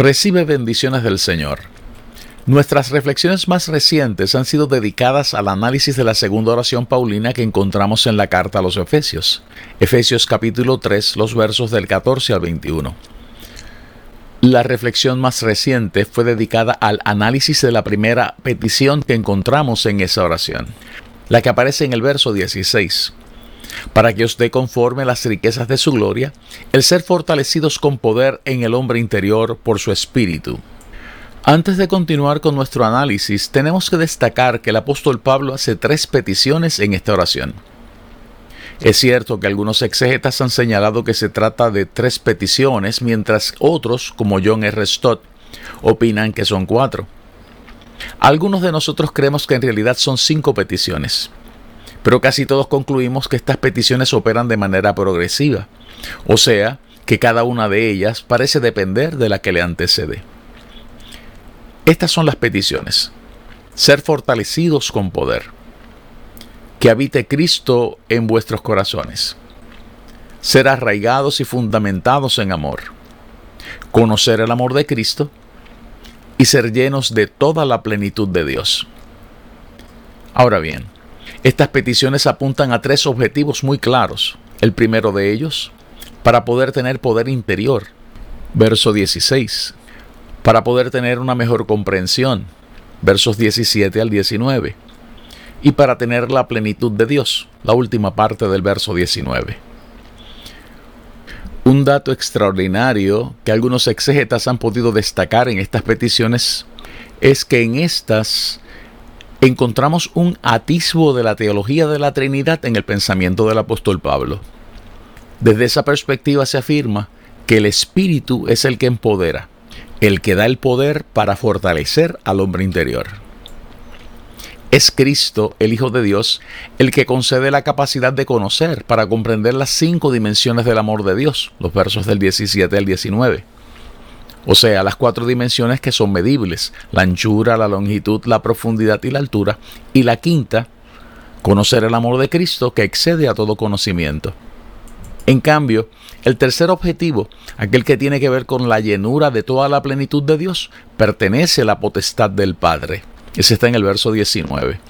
Recibe bendiciones del Señor. Nuestras reflexiones más recientes han sido dedicadas al análisis de la segunda oración paulina que encontramos en la carta a los Efesios. Efesios capítulo 3, los versos del 14 al 21. La reflexión más reciente fue dedicada al análisis de la primera petición que encontramos en esa oración, la que aparece en el verso 16 para que os dé conforme las riquezas de su gloria, el ser fortalecidos con poder en el hombre interior por su espíritu. Antes de continuar con nuestro análisis, tenemos que destacar que el apóstol Pablo hace tres peticiones en esta oración. Es cierto que algunos exegetas han señalado que se trata de tres peticiones, mientras otros, como John R. Stott, opinan que son cuatro. Algunos de nosotros creemos que en realidad son cinco peticiones pero casi todos concluimos que estas peticiones operan de manera progresiva, o sea, que cada una de ellas parece depender de la que le antecede. Estas son las peticiones. Ser fortalecidos con poder. Que habite Cristo en vuestros corazones. Ser arraigados y fundamentados en amor. Conocer el amor de Cristo y ser llenos de toda la plenitud de Dios. Ahora bien, estas peticiones apuntan a tres objetivos muy claros. El primero de ellos, para poder tener poder interior. Verso 16. Para poder tener una mejor comprensión. Versos 17 al 19. Y para tener la plenitud de Dios. La última parte del verso 19. Un dato extraordinario que algunos exégetas han podido destacar en estas peticiones es que en estas encontramos un atisbo de la teología de la Trinidad en el pensamiento del apóstol Pablo. Desde esa perspectiva se afirma que el Espíritu es el que empodera, el que da el poder para fortalecer al hombre interior. Es Cristo, el Hijo de Dios, el que concede la capacidad de conocer para comprender las cinco dimensiones del amor de Dios, los versos del 17 al 19 o sea, las cuatro dimensiones que son medibles, la anchura, la longitud, la profundidad y la altura, y la quinta, conocer el amor de Cristo que excede a todo conocimiento. En cambio, el tercer objetivo, aquel que tiene que ver con la llenura de toda la plenitud de Dios, pertenece a la potestad del Padre. Ese está en el verso 19.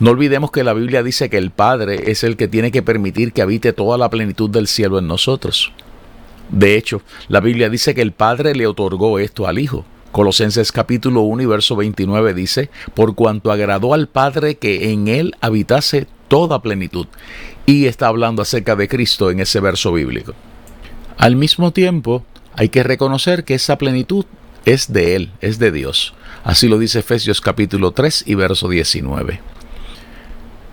No olvidemos que la Biblia dice que el Padre es el que tiene que permitir que habite toda la plenitud del cielo en nosotros. De hecho, la Biblia dice que el Padre le otorgó esto al Hijo. Colosenses capítulo 1 y verso 29 dice, por cuanto agradó al Padre que en él habitase toda plenitud. Y está hablando acerca de Cristo en ese verso bíblico. Al mismo tiempo, hay que reconocer que esa plenitud es de Él, es de Dios. Así lo dice Efesios capítulo 3 y verso 19.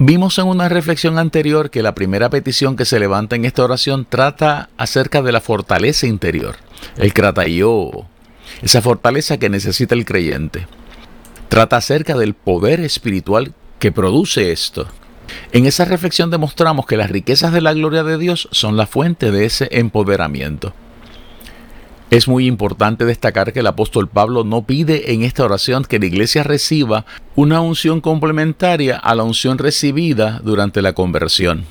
Vimos en una reflexión anterior que la primera petición que se levanta en esta oración trata acerca de la fortaleza interior, el kratayo, esa fortaleza que necesita el creyente. Trata acerca del poder espiritual que produce esto. En esa reflexión demostramos que las riquezas de la gloria de Dios son la fuente de ese empoderamiento. Es muy importante destacar que el apóstol Pablo no pide en esta oración que la iglesia reciba una unción complementaria a la unción recibida durante la conversión.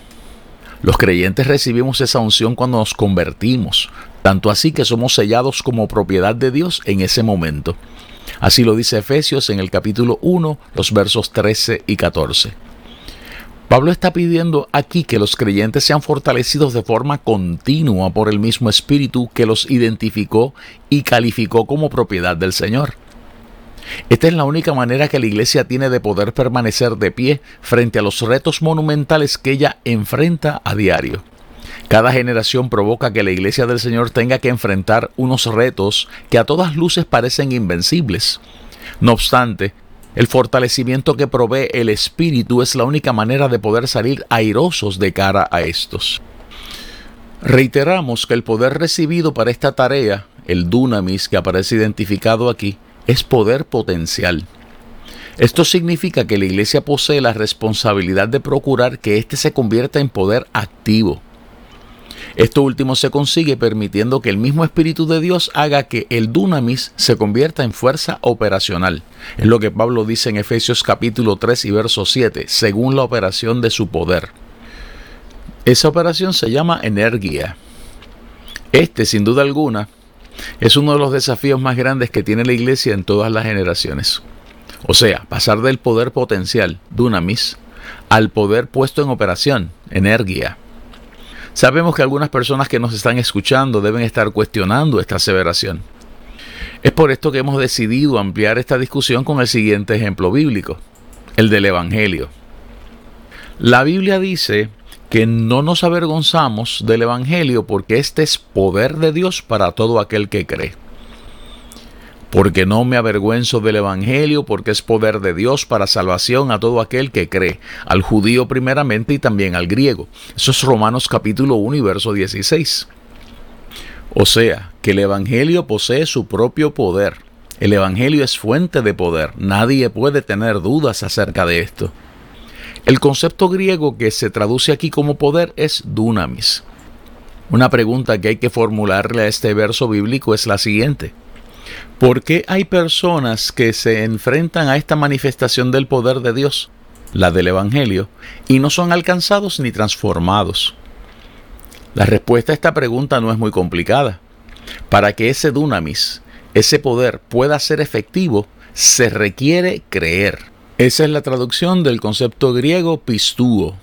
Los creyentes recibimos esa unción cuando nos convertimos, tanto así que somos sellados como propiedad de Dios en ese momento. Así lo dice Efesios en el capítulo 1, los versos 13 y 14. Pablo está pidiendo aquí que los creyentes sean fortalecidos de forma continua por el mismo Espíritu que los identificó y calificó como propiedad del Señor. Esta es la única manera que la iglesia tiene de poder permanecer de pie frente a los retos monumentales que ella enfrenta a diario. Cada generación provoca que la iglesia del Señor tenga que enfrentar unos retos que a todas luces parecen invencibles. No obstante, el fortalecimiento que provee el Espíritu es la única manera de poder salir airosos de cara a estos. Reiteramos que el poder recibido para esta tarea, el dunamis que aparece identificado aquí, es poder potencial. Esto significa que la iglesia posee la responsabilidad de procurar que éste se convierta en poder activo. Esto último se consigue permitiendo que el mismo Espíritu de Dios haga que el dunamis se convierta en fuerza operacional. Es lo que Pablo dice en Efesios capítulo 3 y verso 7, según la operación de su poder. Esa operación se llama energía. Este, sin duda alguna, es uno de los desafíos más grandes que tiene la iglesia en todas las generaciones. O sea, pasar del poder potencial, dunamis, al poder puesto en operación, energía. Sabemos que algunas personas que nos están escuchando deben estar cuestionando esta aseveración. Es por esto que hemos decidido ampliar esta discusión con el siguiente ejemplo bíblico, el del Evangelio. La Biblia dice que no nos avergonzamos del Evangelio porque este es poder de Dios para todo aquel que cree porque no me avergüenzo del Evangelio, porque es poder de Dios para salvación a todo aquel que cree, al judío primeramente y también al griego. Eso es Romanos capítulo 1 y verso 16. O sea, que el Evangelio posee su propio poder. El Evangelio es fuente de poder. Nadie puede tener dudas acerca de esto. El concepto griego que se traduce aquí como poder es dunamis. Una pregunta que hay que formularle a este verso bíblico es la siguiente. ¿Por qué hay personas que se enfrentan a esta manifestación del poder de Dios, la del Evangelio, y no son alcanzados ni transformados? La respuesta a esta pregunta no es muy complicada. Para que ese dunamis, ese poder pueda ser efectivo, se requiere creer. Esa es la traducción del concepto griego pistúo,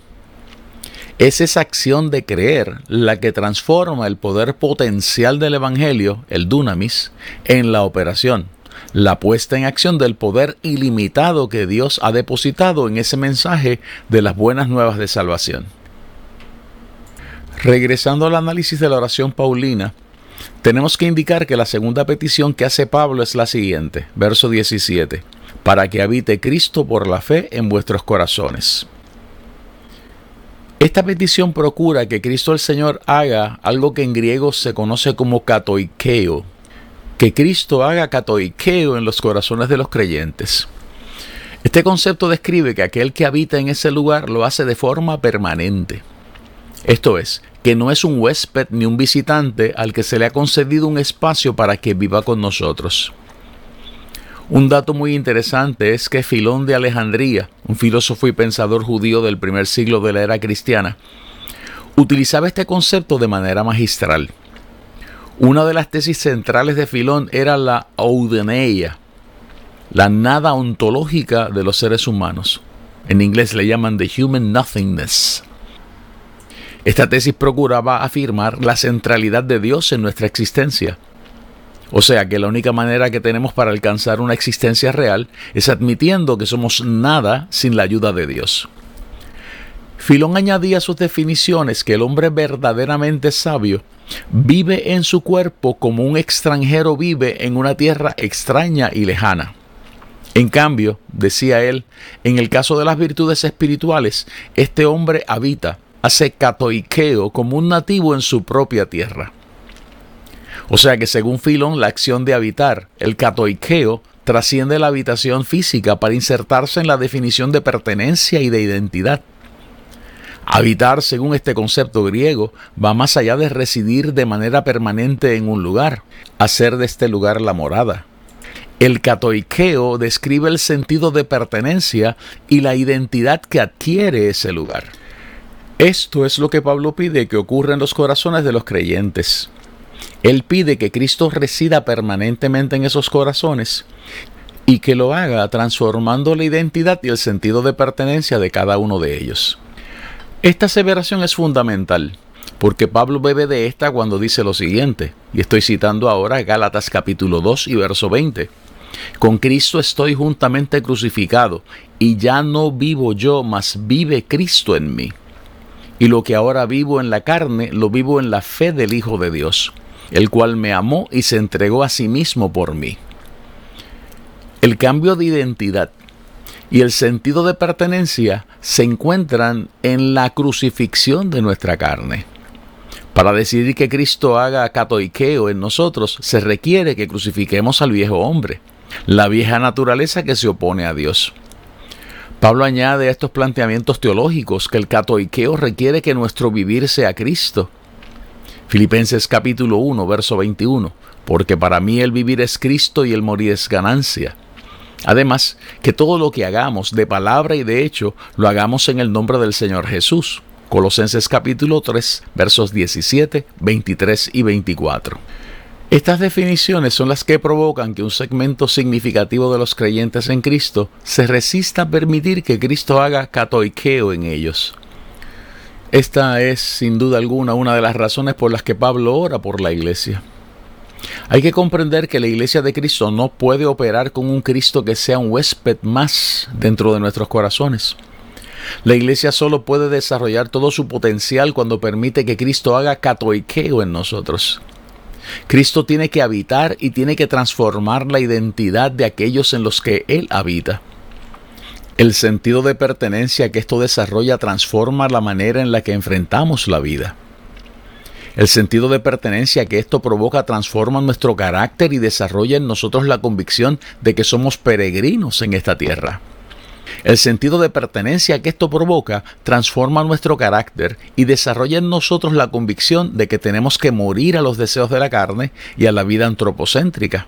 es esa acción de creer la que transforma el poder potencial del Evangelio, el dunamis, en la operación, la puesta en acción del poder ilimitado que Dios ha depositado en ese mensaje de las buenas nuevas de salvación. Regresando al análisis de la oración paulina, tenemos que indicar que la segunda petición que hace Pablo es la siguiente, verso 17, para que habite Cristo por la fe en vuestros corazones. Esta petición procura que Cristo el Señor haga algo que en griego se conoce como katoikeo, que Cristo haga katoikeo en los corazones de los creyentes. Este concepto describe que aquel que habita en ese lugar lo hace de forma permanente. Esto es, que no es un huésped ni un visitante al que se le ha concedido un espacio para que viva con nosotros. Un dato muy interesante es que Filón de Alejandría, un filósofo y pensador judío del primer siglo de la era cristiana, utilizaba este concepto de manera magistral. Una de las tesis centrales de Filón era la oudeneia, la nada ontológica de los seres humanos. En inglés le llaman the human nothingness. Esta tesis procuraba afirmar la centralidad de Dios en nuestra existencia o sea que la única manera que tenemos para alcanzar una existencia real es admitiendo que somos nada sin la ayuda de Dios. Filón añadía sus definiciones que el hombre verdaderamente sabio vive en su cuerpo como un extranjero vive en una tierra extraña y lejana. En cambio, decía él, en el caso de las virtudes espirituales, este hombre habita, hace catoiqueo como un nativo en su propia tierra. O sea que según Filón, la acción de habitar, el catoikeo, trasciende la habitación física para insertarse en la definición de pertenencia y de identidad. Habitar, según este concepto griego, va más allá de residir de manera permanente en un lugar, hacer de este lugar la morada. El catoikeo describe el sentido de pertenencia y la identidad que adquiere ese lugar. Esto es lo que Pablo pide que ocurra en los corazones de los creyentes. Él pide que Cristo resida permanentemente en esos corazones y que lo haga transformando la identidad y el sentido de pertenencia de cada uno de ellos. Esta aseveración es fundamental porque Pablo bebe de esta cuando dice lo siguiente, y estoy citando ahora Gálatas capítulo 2 y verso 20. Con Cristo estoy juntamente crucificado, y ya no vivo yo, mas vive Cristo en mí. y lo que ahora vivo en la carne, lo vivo en la fe del Hijo de Dios, el cual me amó y se entregó a sí mismo por mí. El cambio de identidad y el sentido de pertenencia se encuentran en la crucifixión de nuestra carne. Para decidir que Cristo haga catoiqueo en nosotros, se requiere que crucifiquemos al viejo hombre, la vieja naturaleza que se opone a Dios. Pablo añade a estos planteamientos teológicos que el catoiqueo requiere que nuestro vivir sea Cristo. Filipenses capítulo 1, verso 21, porque para mí el vivir es Cristo y el morir es ganancia. Además, que todo lo que hagamos de palabra y de hecho lo hagamos en el nombre del Señor Jesús. Colosenses capítulo 3, versos 17, 23 y 24. Estas definiciones son las que provocan que un segmento significativo de los creyentes en Cristo se resista a permitir que Cristo haga catoiqueo en ellos. Esta es, sin duda alguna, una de las razones por las que Pablo ora por la iglesia. Hay que comprender que la iglesia de Cristo no puede operar con un Cristo que sea un huésped más dentro de nuestros corazones. La iglesia solo puede desarrollar todo su potencial cuando permite que Cristo haga catoiqueo en nosotros. Cristo tiene que habitar y tiene que transformar la identidad de aquellos en los que Él habita. El sentido de pertenencia que esto desarrolla transforma la manera en la que enfrentamos la vida. El sentido de pertenencia que esto provoca transforma nuestro carácter y desarrolla en nosotros la convicción de que somos peregrinos en esta tierra. El sentido de pertenencia que esto provoca transforma nuestro carácter y desarrolla en nosotros la convicción de que tenemos que morir a los deseos de la carne y a la vida antropocéntrica.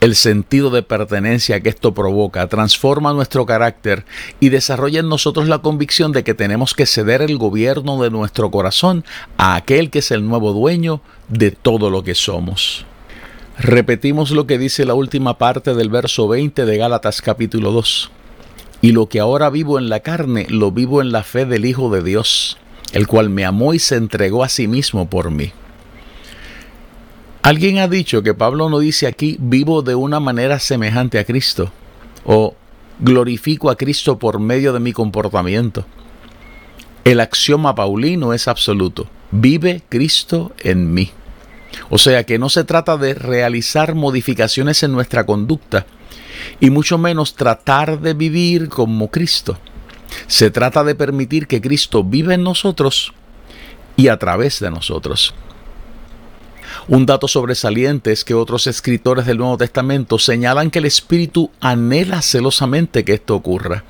El sentido de pertenencia que esto provoca transforma nuestro carácter y desarrolla en nosotros la convicción de que tenemos que ceder el gobierno de nuestro corazón a aquel que es el nuevo dueño de todo lo que somos. Repetimos lo que dice la última parte del verso 20 de Gálatas capítulo 2 y lo que ahora vivo en la carne, lo vivo en la fe del Hijo de Dios, el cual me amó y se entregó a sí mismo por mí. Alguien ha dicho que Pablo no dice aquí vivo de una manera semejante a Cristo o glorifico a Cristo por medio de mi comportamiento. El axioma paulino es absoluto. Vive Cristo en mí. O sea que no se trata de realizar modificaciones en nuestra conducta, y mucho menos tratar de vivir como Cristo. Se trata de permitir que Cristo viva en nosotros y a través de nosotros. Un dato sobresaliente es que otros escritores del Nuevo Testamento señalan que el Espíritu anhela celosamente que esto ocurra.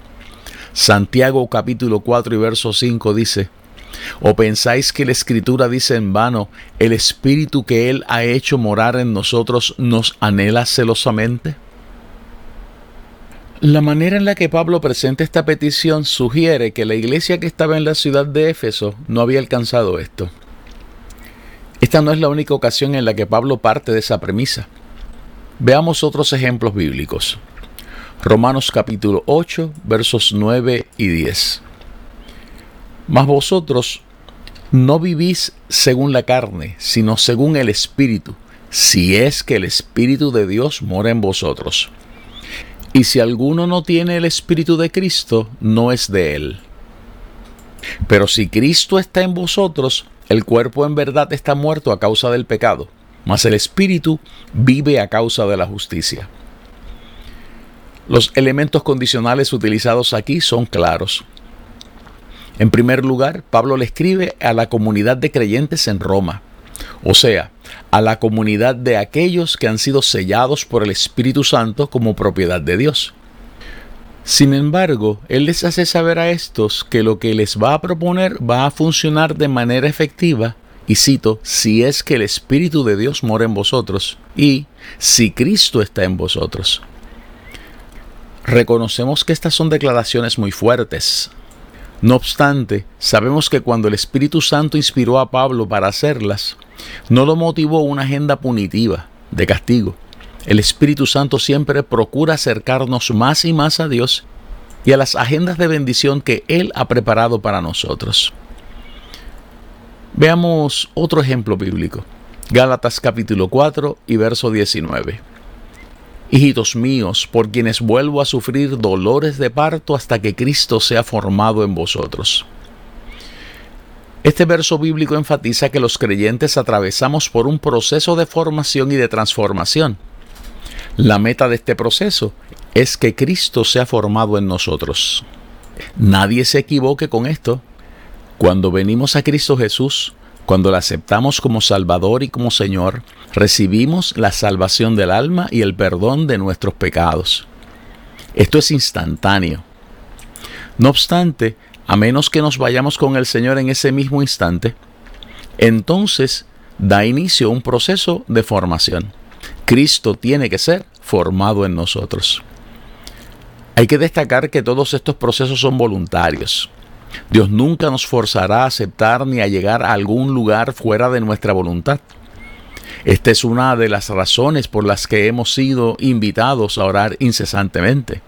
Santiago capítulo 4 y verso 5 dice, ¿O pensáis que la Escritura dice en vano, el Espíritu que Él ha hecho morar en nosotros nos anhela celosamente? La manera en la que Pablo presenta esta petición sugiere que la iglesia que estaba en la ciudad de Éfeso no había alcanzado esto. Esta no es la única ocasión en la que Pablo parte de esa premisa. Veamos otros ejemplos bíblicos. Romanos capítulo 8, versos 9 y 10. Mas vosotros no vivís según la carne, sino según el Espíritu, si es que el Espíritu de Dios mora en vosotros. Y si alguno no tiene el Espíritu de Cristo, no es de él. Pero si Cristo está en vosotros, el cuerpo en verdad está muerto a causa del pecado, mas el Espíritu vive a causa de la justicia. Los elementos condicionales utilizados aquí son claros. En primer lugar, Pablo le escribe a la comunidad de creyentes en Roma, o sea, a la comunidad de aquellos que han sido sellados por el Espíritu Santo como propiedad de Dios. Sin embargo, Él les hace saber a estos que lo que les va a proponer va a funcionar de manera efectiva, y cito, si es que el Espíritu de Dios mora en vosotros, y si Cristo está en vosotros. Reconocemos que estas son declaraciones muy fuertes, no obstante, sabemos que cuando el Espíritu Santo inspiró a Pablo para hacerlas, no lo motivó una agenda punitiva, de castigo. El Espíritu Santo siempre procura acercarnos más y más a Dios y a las agendas de bendición que Él ha preparado para nosotros. Veamos otro ejemplo bíblico. Gálatas capítulo 4 y verso 19 hijitos míos, por quienes vuelvo a sufrir dolores de parto hasta que Cristo sea formado en vosotros. Este verso bíblico enfatiza que los creyentes atravesamos por un proceso de formación y de transformación. La meta de este proceso es que Cristo sea formado en nosotros. Nadie se equivoque con esto. Cuando venimos a Cristo Jesús, cuando le aceptamos como Salvador y como Señor, recibimos la salvación del alma y el perdón de nuestros pecados. Esto es instantáneo. No obstante, a menos que nos vayamos con el Señor en ese mismo instante, entonces da inicio un proceso de formación. Cristo tiene que ser formado en nosotros. Hay que destacar que todos estos procesos son voluntarios. Dios nunca nos forzará a aceptar ni a llegar a algún lugar fuera de nuestra voluntad. Esta es una de las razones por las que hemos sido invitados a orar incesantemente.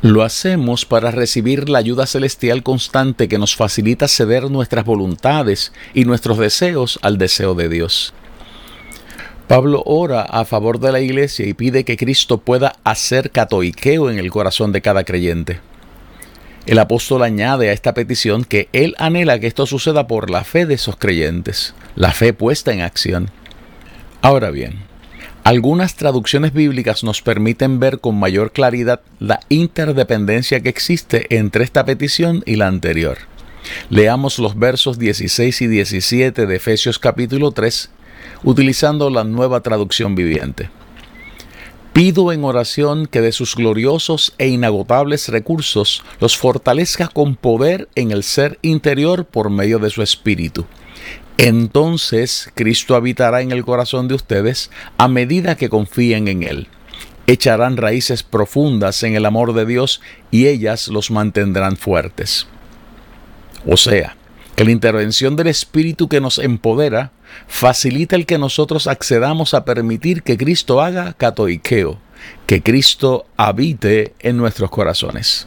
Lo hacemos para recibir la ayuda celestial constante que nos facilita ceder nuestras voluntades y nuestros deseos al deseo de Dios. Pablo ora a favor de la iglesia y pide que Cristo pueda hacer catoiqueo en el corazón de cada creyente. El apóstol añade a esta petición que él anhela que esto suceda por la fe de esos creyentes, la fe puesta en acción. Ahora bien, algunas traducciones bíblicas nos permiten ver con mayor claridad la interdependencia que existe entre esta petición y la anterior. Leamos los versos 16 y 17 de Efesios capítulo 3 utilizando la nueva traducción viviente. Pido en oración que de sus gloriosos e inagotables recursos los fortalezca con poder en el ser interior por medio de su espíritu entonces Cristo habitará en el corazón de ustedes a medida que confíen en Él. Echarán raíces profundas en el amor de Dios y ellas los mantendrán fuertes. O sea, que la intervención del Espíritu que nos empodera facilita el que nosotros accedamos a permitir que Cristo haga catoiqueo, que Cristo habite en nuestros corazones.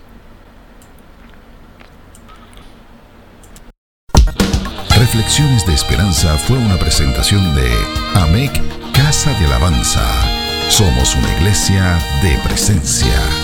Reflexiones de Esperanza fue una presentación de AMEC Casa de Alabanza. Somos una iglesia de presencia.